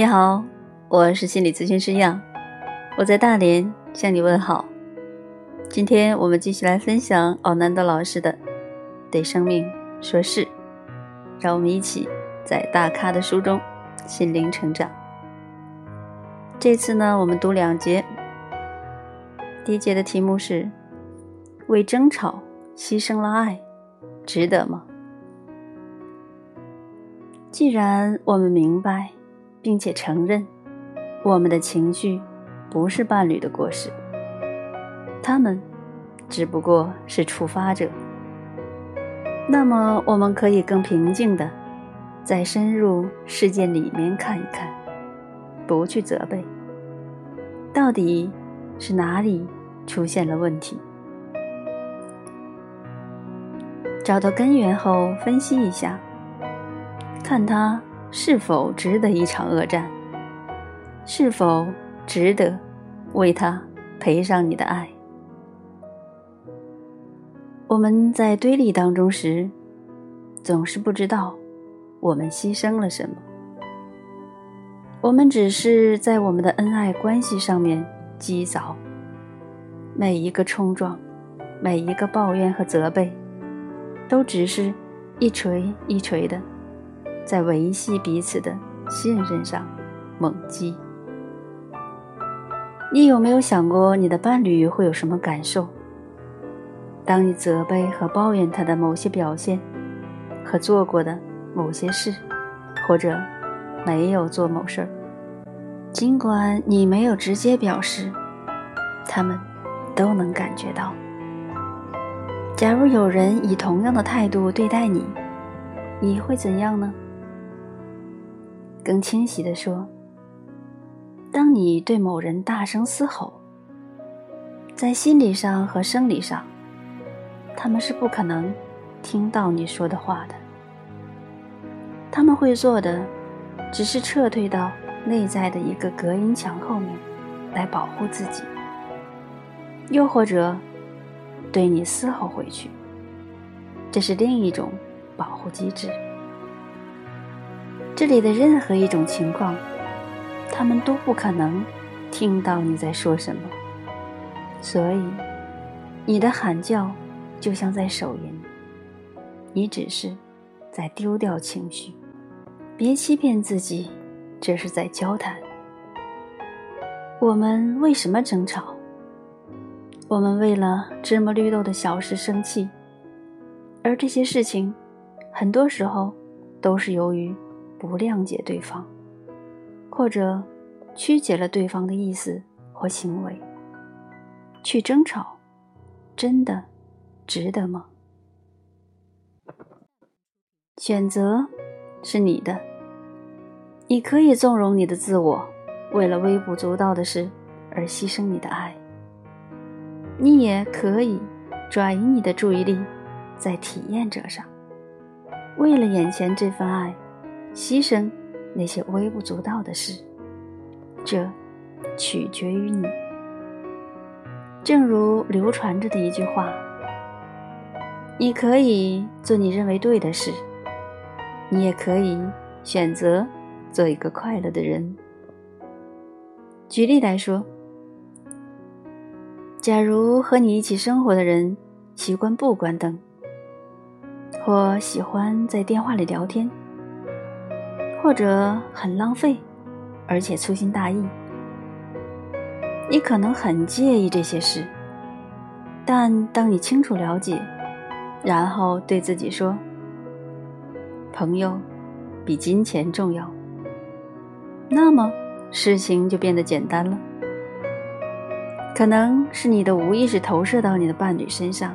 你好，我是心理咨询师样，我在大连向你问好。今天我们继续来分享奥南德老师的《对生命说是》，让我们一起在大咖的书中心灵成长。这次呢，我们读两节。第一节的题目是：为争吵牺牲了爱，值得吗？既然我们明白。并且承认，我们的情绪不是伴侣的过失，他们只不过是触发者。那么，我们可以更平静的再深入事件里面看一看，不去责备，到底是哪里出现了问题？找到根源后，分析一下，看他。是否值得一场恶战？是否值得为他赔上你的爱？我们在堆里当中时，总是不知道我们牺牲了什么。我们只是在我们的恩爱关系上面积凿，每一个冲撞，每一个抱怨和责备，都只是一锤一锤的。在维系彼此的信任上猛击。你有没有想过你的伴侣会有什么感受？当你责备和抱怨他的某些表现，和做过的某些事，或者没有做某事儿，尽管你没有直接表示，他们都能感觉到。假如有人以同样的态度对待你，你会怎样呢？更清晰地说，当你对某人大声嘶吼，在心理上和生理上，他们是不可能听到你说的话的。他们会做的，只是撤退到内在的一个隔音墙后面，来保护自己，又或者对你嘶吼回去。这是另一种保护机制。这里的任何一种情况，他们都不可能听到你在说什么，所以你的喊叫就像在手淫，你只是在丢掉情绪。别欺骗自己，这是在交谈。我们为什么争吵？我们为了芝麻绿豆的小事生气，而这些事情，很多时候都是由于。不谅解对方，或者曲解了对方的意思或行为，去争吵，真的值得吗？选择是你的，你可以纵容你的自我，为了微不足道的事而牺牲你的爱；你也可以转移你的注意力在体验者上，为了眼前这份爱。牺牲那些微不足道的事，这取决于你。正如流传着的一句话：“你可以做你认为对的事，你也可以选择做一个快乐的人。”举例来说，假如和你一起生活的人习惯不关灯，或喜欢在电话里聊天。或者很浪费，而且粗心大意，你可能很介意这些事。但当你清楚了解，然后对自己说：“朋友比金钱重要。”那么事情就变得简单了。可能是你的无意识投射到你的伴侣身上，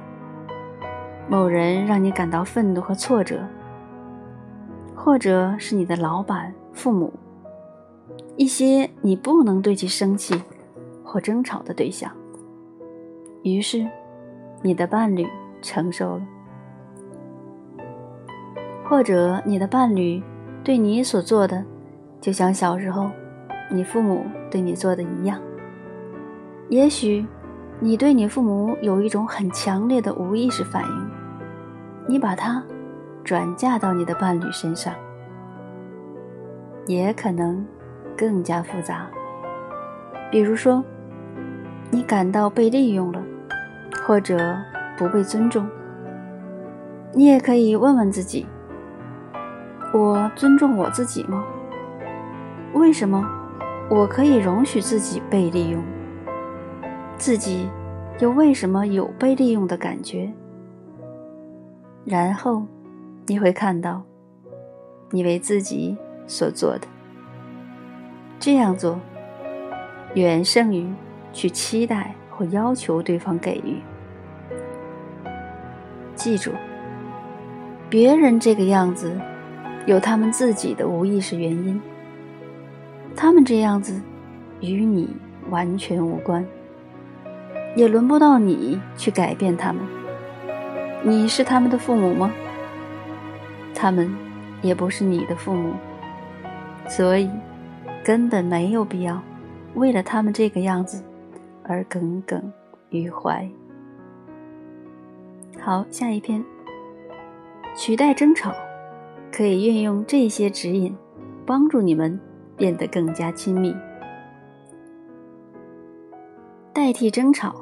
某人让你感到愤怒和挫折。或者是你的老板、父母，一些你不能对其生气或争吵的对象。于是，你的伴侣承受了；或者你的伴侣对你所做的，就像小时候你父母对你做的一样。也许你对你父母有一种很强烈的无意识反应，你把它。转嫁到你的伴侣身上，也可能更加复杂。比如说，你感到被利用了，或者不被尊重，你也可以问问自己：我尊重我自己吗？为什么我可以容许自己被利用？自己又为什么有被利用的感觉？然后你会看到，你为自己所做的。这样做，远胜于去期待或要求对方给予。记住，别人这个样子，有他们自己的无意识原因。他们这样子，与你完全无关，也轮不到你去改变他们。你是他们的父母吗？他们也不是你的父母，所以根本没有必要为了他们这个样子而耿耿于怀。好，下一篇，取代争吵，可以运用这些指引，帮助你们。变得更加亲密，代替争吵。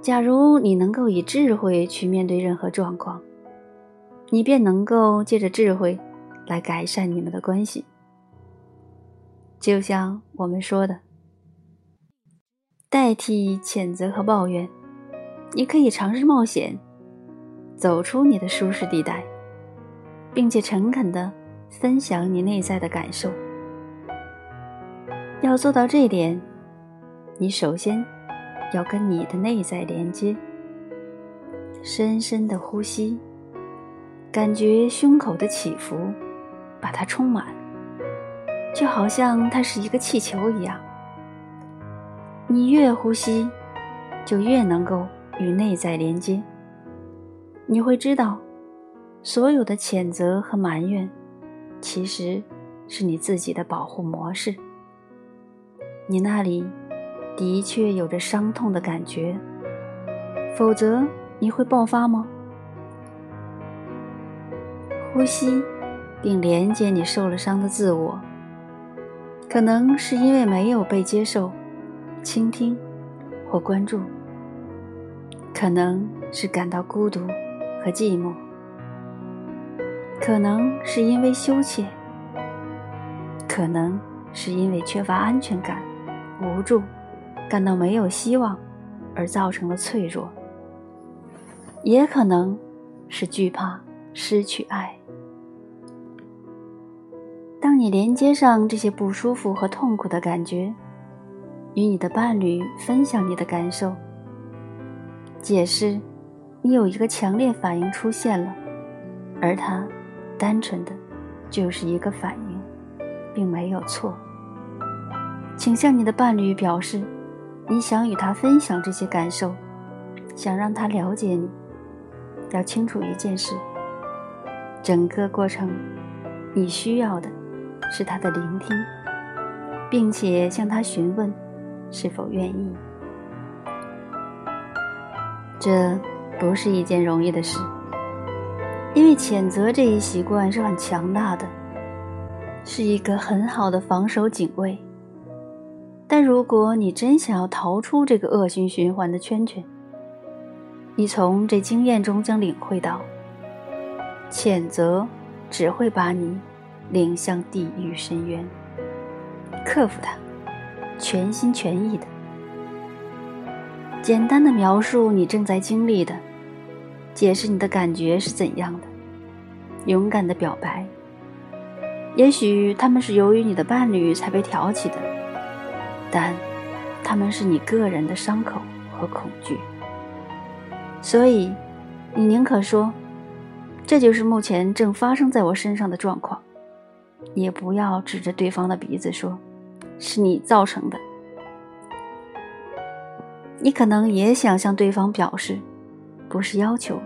假如你能够以智慧去面对任何状况，你便能够借着智慧来改善你们的关系。就像我们说的，代替谴责和抱怨，你可以尝试冒险，走出你的舒适地带，并且诚恳的。分享你内在的感受。要做到这一点，你首先要跟你的内在连接。深深的呼吸，感觉胸口的起伏，把它充满，就好像它是一个气球一样。你越呼吸，就越能够与内在连接。你会知道，所有的谴责和埋怨。其实，是你自己的保护模式。你那里的确有着伤痛的感觉，否则你会爆发吗？呼吸，并连接你受了伤的自我。可能是因为没有被接受、倾听或关注，可能是感到孤独和寂寞。可能是因为羞怯，可能是因为缺乏安全感、无助，感到没有希望而造成了脆弱，也可能是惧怕失去爱。当你连接上这些不舒服和痛苦的感觉，与你的伴侣分享你的感受，解释你有一个强烈反应出现了，而他。单纯的，就是一个反应，并没有错。请向你的伴侣表示，你想与他分享这些感受，想让他了解你。要清楚一件事：整个过程，你需要的是他的聆听，并且向他询问是否愿意。这不是一件容易的事。因为谴责这一习惯是很强大的，是一个很好的防守警卫。但如果你真想要逃出这个恶性循环的圈圈，你从这经验中将领会到，谴责只会把你领向地狱深渊。克服它，全心全意的，简单的描述你正在经历的。解释你的感觉是怎样的，勇敢的表白。也许他们是由于你的伴侣才被挑起的，但他们是你个人的伤口和恐惧。所以，你宁可说这就是目前正发生在我身上的状况，也不要指着对方的鼻子说是你造成的。你可能也想向对方表示。不是要求，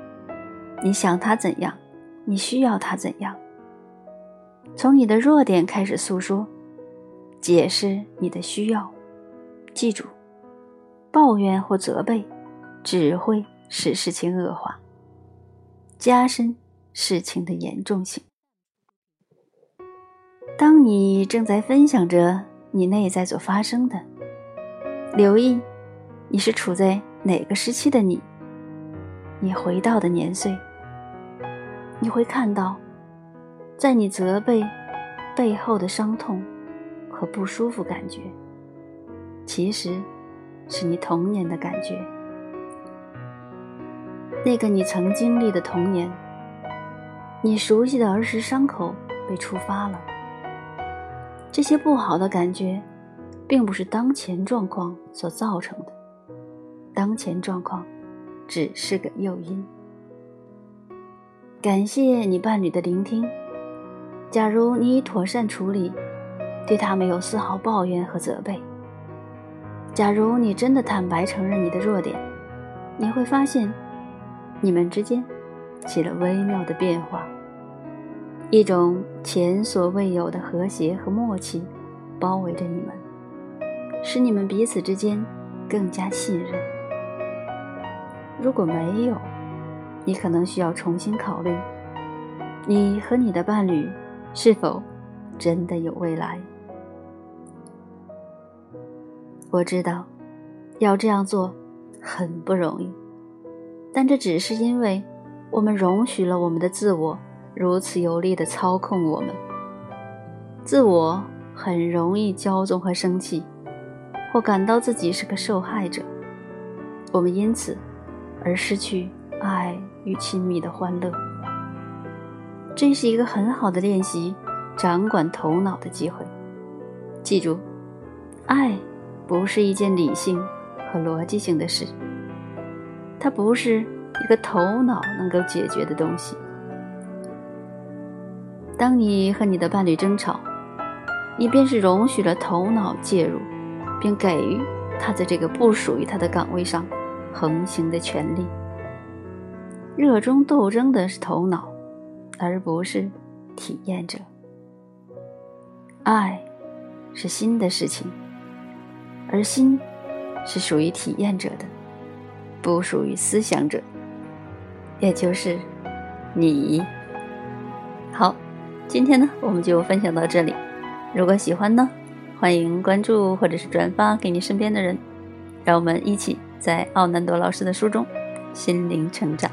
你想他怎样，你需要他怎样。从你的弱点开始诉说，解释你的需要。记住，抱怨或责备只会使事情恶化，加深事情的严重性。当你正在分享着你内在所发生的，留意你是处在哪个时期的你，你回到的年岁，你会看到，在你责备背后的伤痛和不舒服感觉，其实是你童年的感觉，那个你曾经历的童年，你熟悉的儿时伤口被触发了。这些不好的感觉，并不是当前状况所造成的，当前状况只是个诱因。感谢你伴侣的聆听。假如你已妥善处理，对他没有丝毫抱怨和责备；假如你真的坦白承认你的弱点，你会发现，你们之间起了微妙的变化。一种前所未有的和谐和默契包围着你们，使你们彼此之间更加信任。如果没有，你可能需要重新考虑，你和你的伴侣是否真的有未来。我知道，要这样做很不容易，但这只是因为我们容许了我们的自我。如此有力的操控我们，自我很容易骄纵和生气，或感到自己是个受害者。我们因此而失去爱与亲密的欢乐。这是一个很好的练习掌管头脑的机会。记住，爱不是一件理性和逻辑性的事，它不是一个头脑能够解决的东西。当你和你的伴侣争吵，你便是容许了头脑介入，并给予他在这个不属于他的岗位上横行的权利。热衷斗争的是头脑，而不是体验者。爱是心的事情，而心是属于体验者的，不属于思想者，也就是你。好。今天呢，我们就分享到这里。如果喜欢呢，欢迎关注或者是转发给你身边的人，让我们一起在奥南多老师的书中心灵成长。